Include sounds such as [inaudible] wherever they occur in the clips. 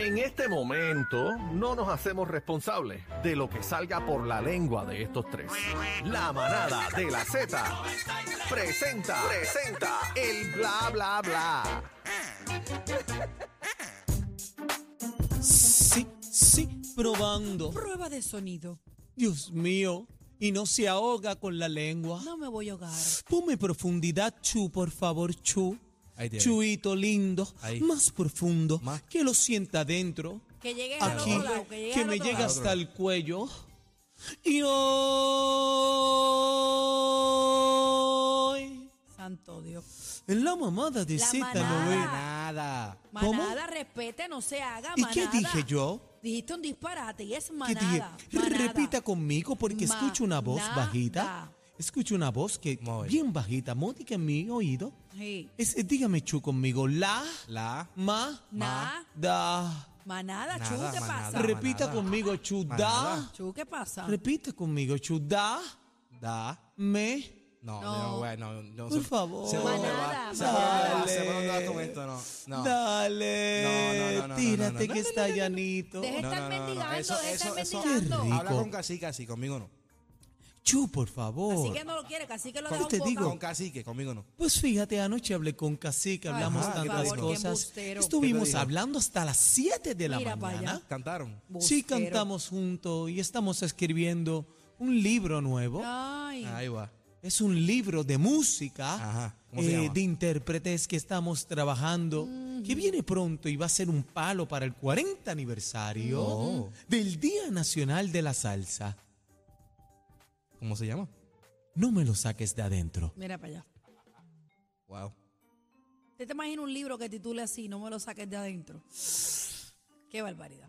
En este momento no nos hacemos responsables de lo que salga por la lengua de estos tres. La manada de la Z presenta, presenta el bla bla bla. Sí, sí, probando. Prueba de sonido. Dios mío. Y no se ahoga con la lengua. No me voy a ahogar. Ponme profundidad, Chu, por favor, Chu. Chuito lindo. Ahí. Más profundo. Más. Que lo sienta adentro. Que llegue al Aquí. otro lado. Que, llegue Que al me otro llega lado. hasta el cuello. Y hoy. Santo Dios. En la mamada de La Z manada. lo ve. Nada. ¿Cómo? Manada, respete, no se haga. ¿Y manada. qué dije yo? Dijiste un disparate y es ¿Qué manada. dije? manada. Repita conmigo porque escucho una voz Manada. bajita. Escucho una voz que Muy bien. bajita, módica en mi oído. Sí. Es, eh, dígame, Chu, conmigo. La, La. ma, Na. da. Manada, Nada, Chu, ¿qué manada. pasa? Repita manada. conmigo, Chu, da. Manada. Chu, ¿qué pasa? Repita conmigo, Chu, da, Da. me. No, No. no, güey, no, no. Por se- favor. Se Manada, va. Se dónde va. manada. Se va con esto, no. No. Dale. No, no, no, no, Tírate no, no, no, que no, está llanito. Deja de No, estar no, no, no. mendigando, Eso- deja de estar eso- eso- mendigando. Qué rico. Habla con cacique, así, conmigo no. Chu, por favor. Así que no lo quiere, casi que lo ¿Cómo deja te un digo? Con cacique, conmigo no. Pues fíjate, anoche hablé con Cacique, hablamos por tantas favor, cosas. Estuvimos hablando hasta las 7 de la Mira mañana. Cantaron. Sí, Bustero. cantamos juntos y estamos escribiendo un libro nuevo. Ay. Ahí va. Es un libro de música, Ajá. ¿Cómo se eh, llama? de intérpretes que estamos trabajando, que viene pronto y va a ser un palo para el 40 aniversario Oh. del Día Nacional de la Salsa. ¿Cómo se llama? No me lo saques de adentro. Mira para allá. Wow. ¿Te te imaginas un libro que titule así, no me lo saques de adentro? Qué barbaridad.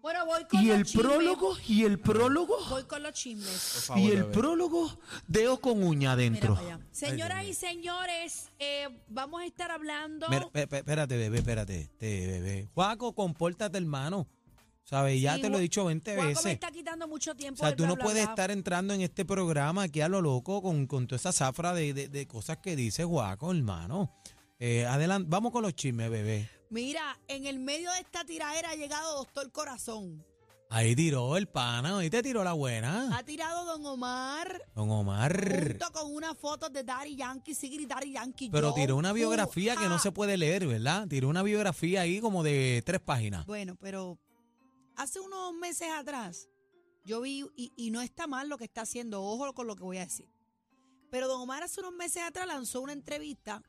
Bueno, voy con Y los el chismes. prólogo, y el prólogo, Voy con los Por chismes. favor, y el prólogo, deo con uña Mira adentro. para allá. Señoras y señores, eh, vamos a estar hablando. Mira, espérate, bebé, espérate. Te, bebé. Juaco, compórtate, hermano. ¿Sabes? Ya Sí, te lo he dicho 20 Juaco me veces. está quitando mucho O tiempo. sea, del tú no bla, puedes bla. estar entrando en este programa aquí a lo loco con, con toda esa zafra de, de- de cosas que dice Juaco, hermano. Eh, adelante, vamos con los chismes, bebé. Mira, en el medio de esta tiradera ha llegado Doctor Corazón. Ahí tiró el pana, ahí te tiró la buena. Ha tirado Don Omar Don Omar. junto con una foto de Daddy Yankee, Sigrid Daddy Yankee. Pero tiró una uh, biografía que no se puede leer, ¿verdad? Tiró una biografía ahí como de tres páginas. Bueno, pero hace unos meses atrás yo vi, y, y no está mal lo que está haciendo, ojo con lo que voy a decir. Pero Don Omar hace unos meses atrás lanzó una entrevista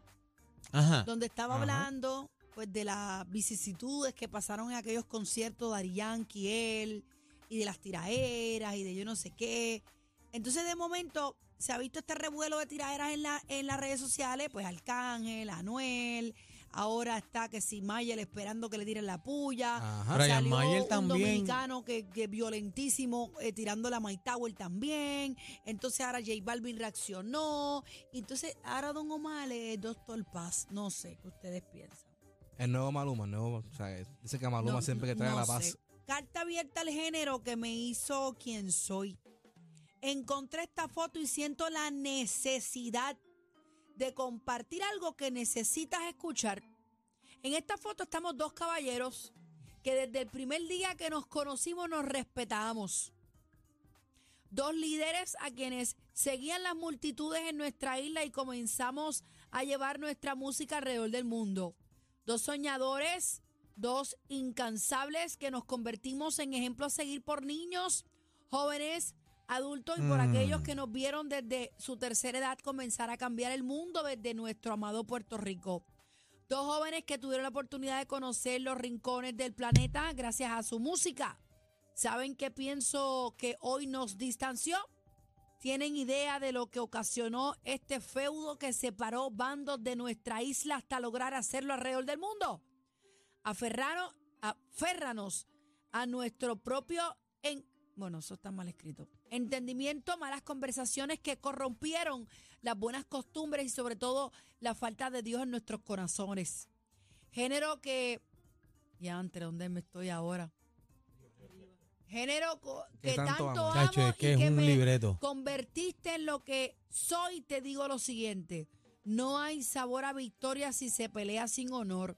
Ajá. donde estaba Ajá. hablando pues de las vicisitudes que pasaron en aquellos conciertos de Ari Yankee, él, y de las tiraderas y de yo no sé qué. Entonces de momento se ha visto este revuelo de tiraderas en, la, en las redes sociales, pues Arcángel, Anuel, ahora está que si Mayer esperando que le tiren la puya. Ajá. Brian Salió Mayer un también. dominicano que, que violentísimo eh, tirando la My Tower también. Entonces ahora J Balvin reaccionó. Entonces ahora Don Omar es Doctor Paz. No sé qué ustedes piensan. El nuevo Maluma, el nuevo. O sea, dice que Maluma No, siempre que trae no la sé. paz. Carta abierta al género que me hizo quien soy. Encontré esta foto y siento la necesidad de compartir algo que necesitas escuchar. En esta foto estamos dos caballeros que desde el primer día que nos conocimos nos respetamos. Dos líderes a quienes seguían las multitudes en nuestra isla y comenzamos a llevar nuestra música alrededor del mundo. Dos soñadores, dos incansables que nos convertimos en ejemplos a seguir por niños, jóvenes, adultos y por Mm. aquellos que nos vieron desde su tercera edad comenzar a cambiar el mundo desde nuestro amado Puerto Rico. Dos jóvenes que tuvieron la oportunidad de conocer los rincones del planeta gracias a su música. ¿Saben qué pienso que hoy nos distanció? ¿Tienen idea de lo que ocasionó este feudo que separó bandos de nuestra isla hasta lograr hacerlo alrededor del mundo? Aferraron, aférranos a nuestro propio en, bueno, eso está mal escrito. Entendimiento, malas conversaciones que corrompieron las buenas costumbres y sobre todo la falta de Dios en nuestros corazones. Género que ya entre dónde me estoy ahora. Género Que tanto tanto, amo. amo, Chacho, es y que es un me libreto. convertiste en lo que soy, te digo lo siguiente. No hay sabor a victoria si se pelea sin honor.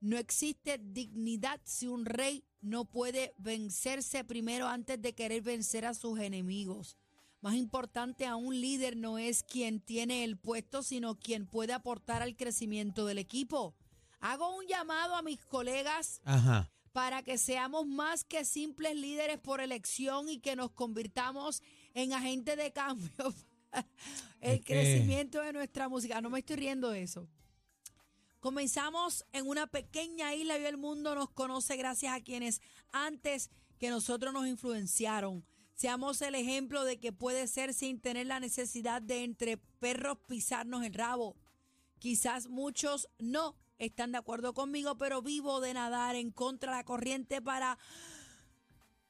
No existe dignidad si un rey no puede vencerse primero antes de querer vencer a sus enemigos. Más importante a un líder no es quien tiene el puesto, sino quien puede aportar al crecimiento del equipo. Hago un llamado a mis colegas Ajá. para que seamos más que simples líderes por elección y que nos convirtamos en agentes de cambio [laughs] para el Es que- crecimiento de nuestra música. No me estoy riendo de eso. Comenzamos en una pequeña isla y el mundo nos conoce gracias a quienes antes que nosotros nos influenciaron. Seamos el ejemplo de que puede ser sin tener la necesidad de entre perros pisarnos el rabo. Quizás muchos no están de acuerdo conmigo, pero vivo de nadar en contra de la corriente para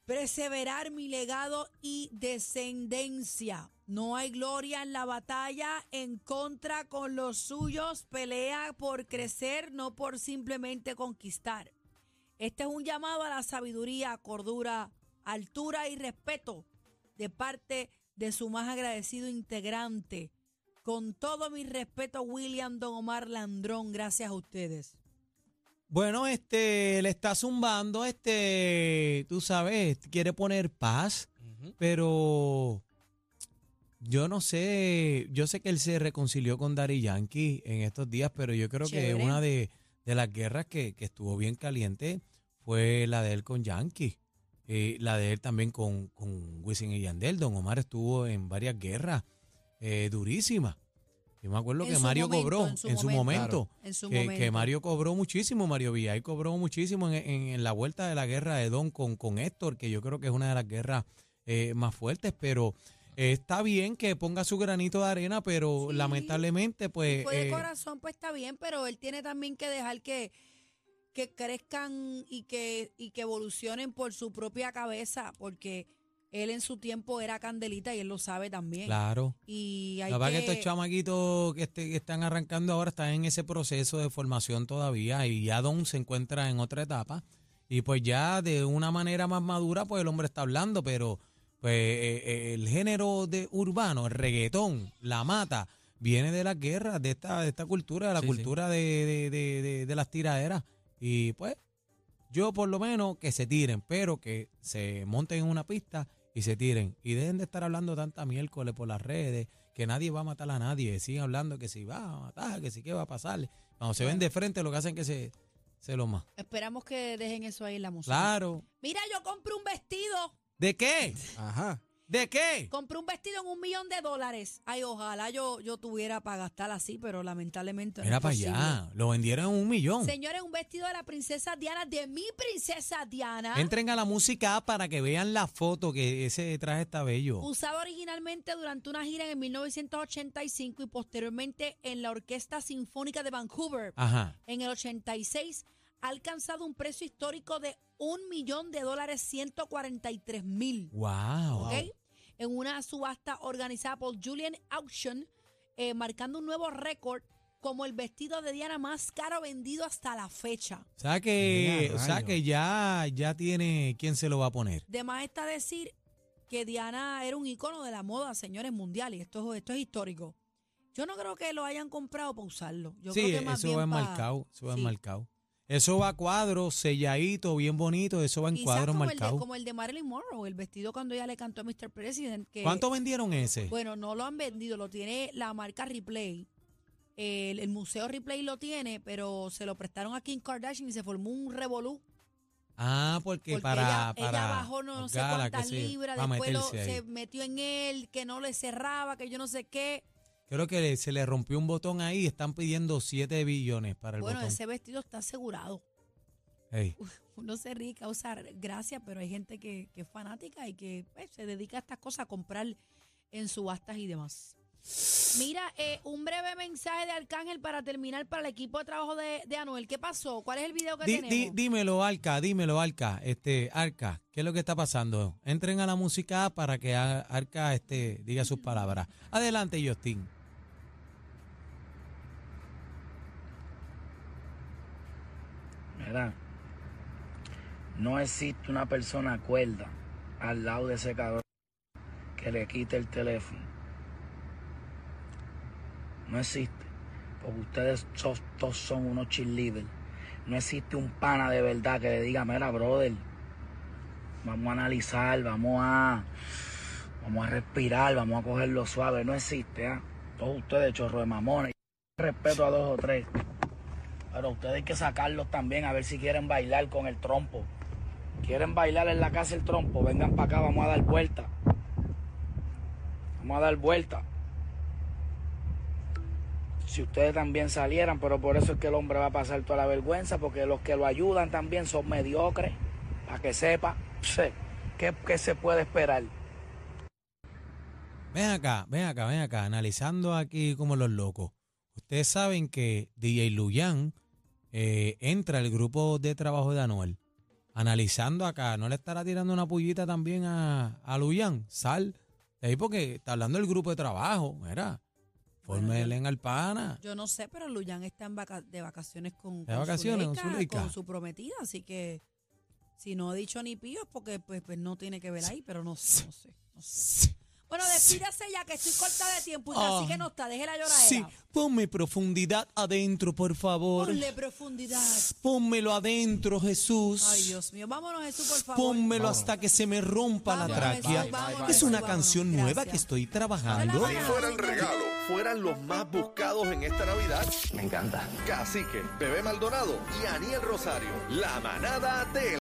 perseverar mi legado y descendencia. No hay gloria en la batalla en contra con los suyos, pelea por crecer, no por simplemente conquistar. Este es un llamado a la sabiduría, cordura, altura y respeto de parte de su más agradecido integrante. Con todo mi respeto, William Don Omar Landrón, gracias a ustedes. Bueno, este, le está zumbando, este, tú sabes, quiere poner paz, pero yo no sé, yo sé que él se reconcilió con Daddy Yankee en estos días, pero yo creo Chévere. que una de, de las guerras que, que estuvo bien caliente fue la de él con Yankee. Eh, la de él también con, con Wisin y Yandel. Don Omar estuvo en varias guerras eh, durísimas. Yo me acuerdo En que Mario momento, cobró en su en su momento. momento. En su que, momento. que Mario cobró muchísimo, Mario Villay cobró muchísimo en, en- en la vuelta de la guerra de Don con, con Héctor, que yo creo que es una de las guerras eh, más fuertes, pero eh, está bien que ponga su granito de arena, pero Sí. lamentablemente, pues... Fue de eh, corazón, pues está bien, pero él tiene también que dejar que, que crezcan y que, y que evolucionen por su propia cabeza, porque él en su tiempo era candelita y él lo sabe también. claro. Y hay La verdad que que, estos chamaquitos que, este- que están arrancando ahora están en ese proceso de formación todavía y ya Don se encuentra en otra etapa y pues ya de una manera más madura pues el hombre está hablando, pero pues eh, eh, el género de urbano, el reggaetón, la mata, viene de las guerras, de esta, de esta cultura, de la Sí, sí. cultura de, de- de- de- de las tiraderas y pues yo por lo menos que se tiren, pero que se monten en una pista y se tiren. Y dejen de estar hablando tanta miércoles por las redes, que nadie va a matar a nadie. Siguen hablando que si va a matar, que si qué va a pasar. Cuando se ven de frente, lo que hacen es que se, se lo más. Esperamos que dejen eso ahí en la música. Claro. Mira, yo compré un vestido. ¿De qué? Ajá. ¿De qué? Compré un vestido en un millón de dólares. Ay, ojalá yo, yo tuviera para gastar así, pero lamentablemente no es para posible. allá. Lo vendieron en un millón. Señores, un vestido de la princesa Diana, de mi princesa Diana. Entren a la música para que vean la foto que ese traje está bello. Usado originalmente durante una gira en 1985 y posteriormente en la Orquesta Sinfónica de Vancouver. Ajá. En el 86 ha alcanzado un precio histórico de un millón de dólares, 143 mil. Wow. ¿ok? En una subasta organizada por Julian Auction, eh, marcando un nuevo récord como el vestido de Diana más caro vendido hasta la fecha. O sea que, o sea que ya, ya tiene quién se lo va a poner. De más está decir que Diana era un icono de la moda, señores, mundial, y esto, esto es histórico. Yo no creo que lo hayan comprado para usarlo. Yo sí, creo que más eso bien va enmarcado, eso va sí. enmarcado. Eso va a cuadro, selladito, bien bonito, eso va en Quizás cuadros como el, de, marcados. como el de Marilyn Monroe, el vestido cuando ella le cantó a Mr. President. Que, ¿Cuánto vendieron ese? Bueno, no lo han vendido, lo tiene la marca Replay. El, el museo Replay lo tiene, pero se lo prestaron a Kim Kardashian y se formó un revolú. ah, porque, Porque para, ella, para ella bajó no, no sé Gala, cuántas libras, después lo- se metió en él, que no le cerraba, que yo no sé qué. Creo que se le rompió un botón ahí y están pidiendo 7 billones para el Bueno, botón. ese vestido está asegurado. Ey, [laughs] Uno se ríe, causa gracia, pero hay gente que, que es fanática y que pues, se dedica a estas cosas a comprar en subastas y demás. Mira, eh, un breve mensaje de Arcángel para terminar para el equipo de trabajo de, de Anuel. ¿Qué pasó? ¿Cuál es el video que di- tenemos? di- dímelo, Arca, dímelo, Arca. Este, Arca, ¿qué es lo que está pasando? Entren a la música para que Arca este, diga sus palabras. Adelante, Justin. No existe una persona cuerda al lado de ese cabrón que le quite el teléfono. No existe. Porque ustedes todos son unos cheerleaders. no existe un pana de verdad que le diga, mira, brother, vamos a analizar, vamos a, vamos a respirar, vamos a cogerlo suave. No existe, ¿ah? Todos ustedes, chorro de mamones. Respeto a dos o tres. Pero ustedes hay que sacarlos también a ver si quieren bailar con el trompo. ¿Quieren bailar en la casa el trompo? Vengan para acá, vamos a dar vuelta. Vamos a dar vuelta. Si ustedes también salieran, pero por eso es que el hombre va a pasar toda la vergüenza, porque los que lo ayudan también son mediocres, para que sepa ¿qué, qué se puede esperar. Ven acá, ven acá, ven acá, analizando aquí como los locos. Ustedes saben que DJ Luyan eh, entra al grupo de trabajo de Anuel. Analizando acá, ¿no le estará tirando una pullita también a, a Luyan? Sal de ahí porque está hablando del grupo de trabajo, mira. Fórmele en al pana. Yo no sé, pero Luyan está en vaca- de vacaciones con, ¿De con vacaciones con Zuleika? con su prometida, así que si no ha dicho ni pío es porque pues, pues no tiene que ver ahí, pero no sé, no sé. no sé. Bueno, despídase ya que estoy corta de tiempo y Ah. así que no está, deje la lloradera. Sí, ponme profundidad adentro, por favor. Ponle profundidad. Pónmelo adentro, Jesús. Ay, Dios mío, vámonos Jesús, por favor. Pónmelo hasta que se me rompa la tráquea. Jesús, vámonos, Es una canción vámonos. nueva Gracias. que estoy trabajando. Si fuera el regalo, fueran los más buscados en esta Navidad. Me encanta. Cacique, Bebé Maldonado y Aniel Rosario. La manada de